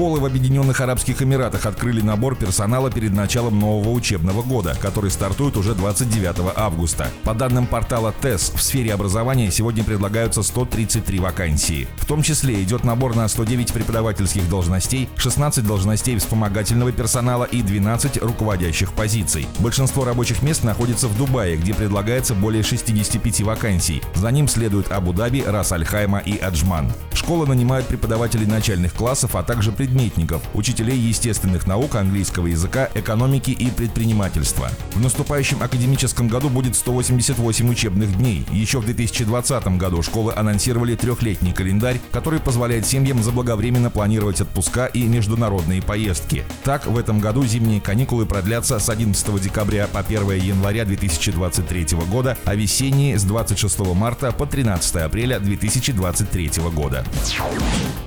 Школы в Объединенных Арабских Эмиратах открыли набор персонала перед началом нового учебного года, который стартует уже 29 августа. По данным портала ТЭС, в сфере образования сегодня предлагаются 133 вакансии. В том числе идет набор на 109 преподавательских должностей, 16 должностей вспомогательного персонала и 12 руководящих позиций. Большинство рабочих мест находится в Дубае, где предлагается более 65 вакансий. За ним следуют Абу-Даби, Рас-Аль-Хайма и Аджман. Школа нанимает преподавателей начальных классов, а также предметников, учителей естественных наук, английского языка, экономики и предпринимательства. В наступающем академическом году будет 188 учебных дней. Еще в 2020 году школы анонсировали трехлетний календарь, который позволяет семьям заблаговременно планировать отпуска и международные поездки. Так, в этом году зимние каникулы продлятся с 11 декабря по 1 января 2023 года, а весенние с 26 марта по 13 апреля 2023 года.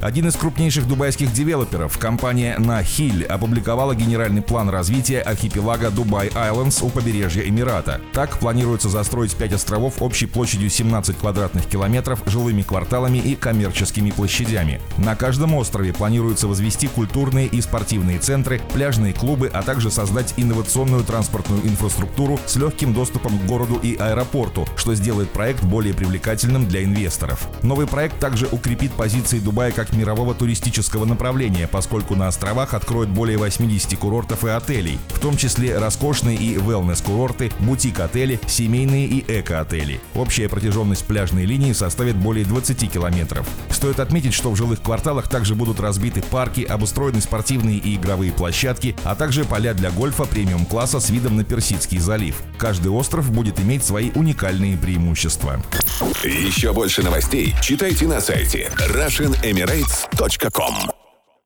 Один из крупнейших дубайских девелоперов, компания Nahil, опубликовала генеральный план развития архипелага Дубай Айлендс у побережья Эмирата. Так планируется застроить 5 островов общей площадью 17 квадратных километров жилыми кварталами и коммерческими площадями. На каждом острове планируется возвести культурные и спортивные центры, пляжные клубы, а также создать инновационную транспортную инфраструктуру с легким доступом к городу и аэропорту, что сделает проект более привлекательным для инвесторов. Новый проект также укрепит позиции Дубая как мирового туристического направления, поскольку на островах откроют более 80 курортов и отелей, в том числе роскошные и wellness-курорты, бутик-отели, семейные и эко-отели. Общая протяженность пляжной линии составит более 20 километров. Стоит отметить, что в жилых кварталах также будут разбиты парки, обустроены спортивные и игровые площадки, а также поля для гольфа премиум-класса с видом на Персидский залив. Каждый остров будет иметь свои уникальные преимущества. Еще больше новостей читайте на сайте RussianEmirates.com